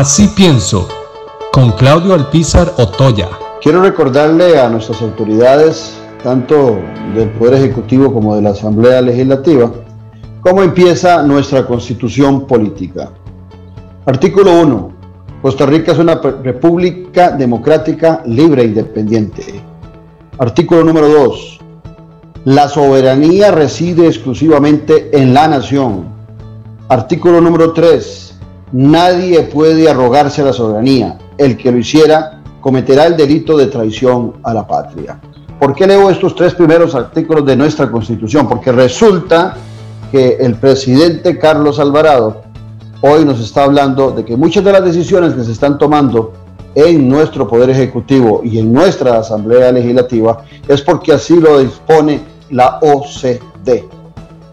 Así pienso, con Claudio Alpizar Otoya. Quiero recordarle a nuestras autoridades, tanto del Poder Ejecutivo como de la Asamblea Legislativa, cómo empieza nuestra constitución política. Artículo 1. Costa Rica es una república democrática, libre e independiente. Artículo número 2. La soberanía reside exclusivamente en la nación. Artículo número 3. Nadie puede arrogarse la soberanía. El que lo hiciera cometerá el delito de traición a la patria. ¿Por qué leo estos tres primeros artículos de nuestra Constitución? Porque resulta que el presidente Carlos Alvarado hoy nos está hablando de que muchas de las decisiones que se están tomando en nuestro Poder Ejecutivo y en nuestra Asamblea Legislativa es porque así lo dispone la OCDE.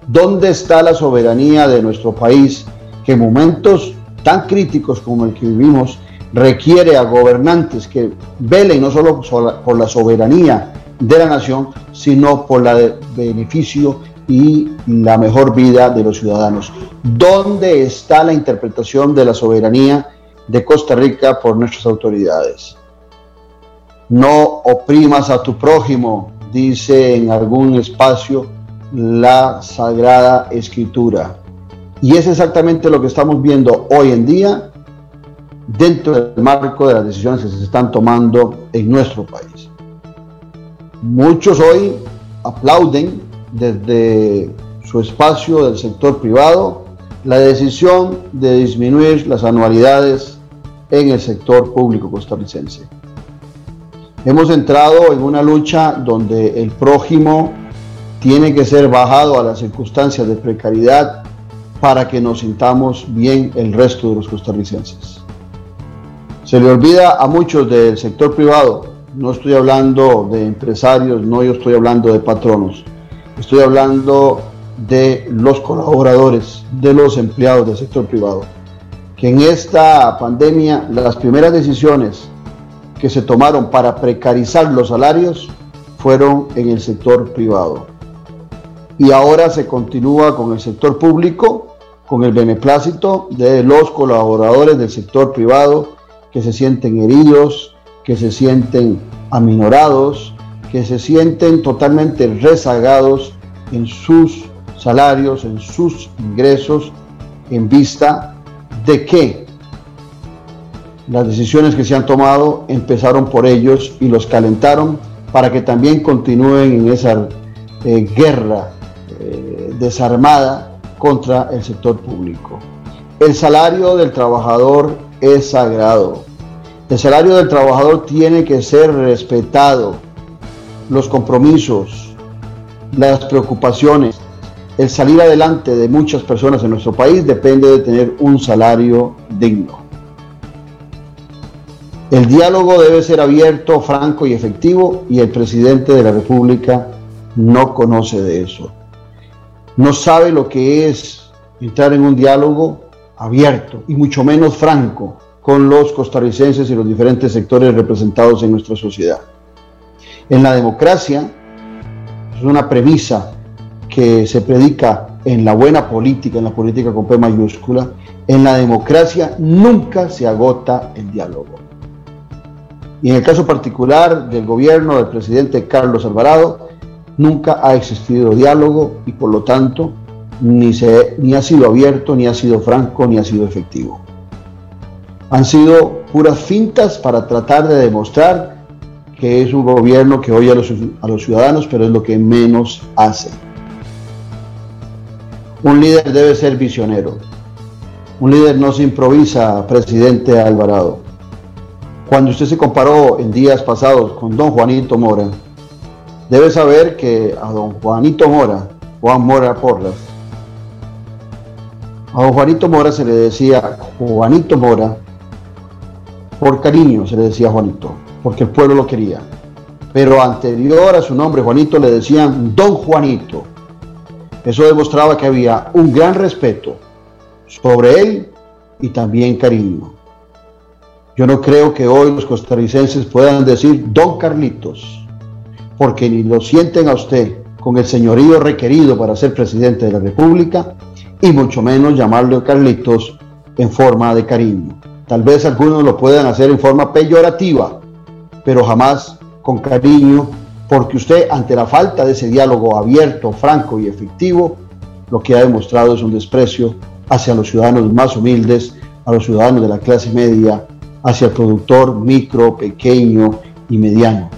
¿Dónde está la soberanía de nuestro país que en momentos tan críticos como el que vivimos requiere a gobernantes que velen no solo por la soberanía de la nación, sino por la beneficio y la mejor vida de los ciudadanos. ¿Dónde está la interpretación de la soberanía de Costa Rica por nuestras autoridades? No oprimas a tu prójimo, dice en algún espacio la Sagrada Escritura. Y es exactamente lo que estamos viendo hoy en día dentro del marco de las decisiones que se están tomando en nuestro país. Muchos hoy aplauden desde su espacio del sector privado la decisión de disminuir las anualidades en el sector público costarricense. Hemos entrado en una lucha donde el prójimo tiene que ser bajado a las circunstancias de precariedad para que nos sintamos bien el resto de los costarricenses. Se le olvida a muchos del sector privado, no estoy hablando de empresarios, no yo estoy hablando de patronos, Estoy hablando de los colaboradores, de los empleados del sector privado, que en esta pandemia las primeras decisiones que se tomaron para precarizar los salarios fueron en el sector privado. Y ahora se continúa con el sector público, con el beneplácito de los colaboradores del sector privado que se sienten heridos, que se sienten aminorados, que se sienten totalmente rezagados en sus salarios, en sus ingresos, en vista de que las decisiones que se han tomado empezaron por ellos y los calentaron para que también continúen en esa eh, guerra eh, desarmada contra el sector público. El salario del trabajador es sagrado. El salario del trabajador tiene que ser respetado los compromisos, las preocupaciones, el salir adelante de muchas personas en nuestro país depende de tener un salario digno. El diálogo debe ser abierto, franco y efectivo y el presidente de la República no conoce de eso. No sabe lo que es entrar en un diálogo abierto y mucho menos franco con los costarricenses y los diferentes sectores representados en nuestra sociedad. En la democracia es una premisa que se predica en la buena política, en la política con P mayúscula. En la democracia nunca se agota el diálogo. Y en el caso particular del gobierno del presidente Carlos Alvarado, nunca ha existido diálogo y por lo tanto ni, se, ni ha sido abierto, ni ha sido franco, ni ha sido efectivo. Han sido puras fintas para tratar de demostrar que es un gobierno que oye a los, a los ciudadanos, pero es lo que menos hace. Un líder debe ser visionero. Un líder no se improvisa, presidente Alvarado. Cuando usted se comparó en días pasados con don Juanito Mora, debe saber que a don Juanito Mora, Juan Mora Porras, a don Juanito Mora se le decía Juanito Mora, por cariño se le decía Juanito porque el pueblo lo quería. Pero anterior a su nombre, Juanito, le decían Don Juanito. Eso demostraba que había un gran respeto sobre él y también cariño. Yo no creo que hoy los costarricenses puedan decir Don Carlitos, porque ni lo sienten a usted con el señorío requerido para ser presidente de la República, y mucho menos llamarle Carlitos en forma de cariño. Tal vez algunos lo puedan hacer en forma peyorativa, pero jamás con cariño, porque usted ante la falta de ese diálogo abierto, franco y efectivo, lo que ha demostrado es un desprecio hacia los ciudadanos más humildes, a los ciudadanos de la clase media, hacia el productor micro, pequeño y mediano.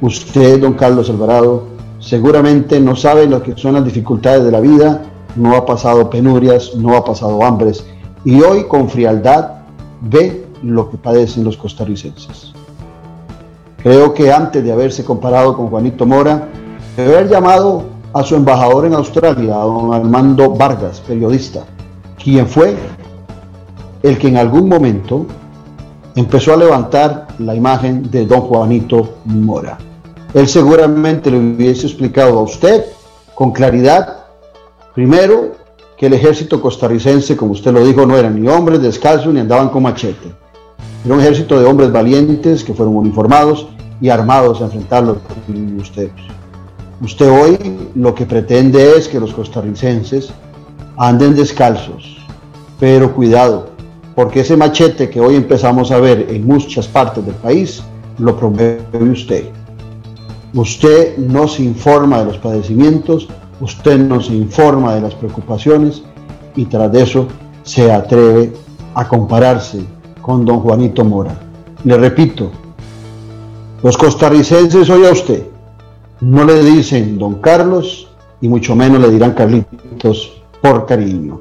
Usted, don Carlos Alvarado, seguramente no sabe lo que son las dificultades de la vida, no ha pasado penurias, no ha pasado hambres. Y hoy con frialdad ve lo que padecen los costarricenses. Creo que antes de haberse comparado con Juanito Mora, debe haber llamado a su embajador en Australia, a don Armando Vargas, periodista, quien fue el que en algún momento empezó a levantar la imagen de don Juanito Mora. Él seguramente le hubiese explicado a usted con claridad, primero, que el ejército costarricense, como usted lo dijo, no eran ni hombres descalzos ni andaban con machete. Era un ejército de hombres valientes que fueron uniformados y armados a enfrentar los usted. Usted hoy lo que pretende es que los costarricenses anden descalzos, pero cuidado, porque ese machete que hoy empezamos a ver en muchas partes del país lo promueve usted. Usted no se informa de los padecimientos, usted no se informa de las preocupaciones y tras de eso se atreve a compararse con don Juanito Mora. Le repito, los costarricenses hoy a usted no le dicen don Carlos y mucho menos le dirán Carlitos por cariño.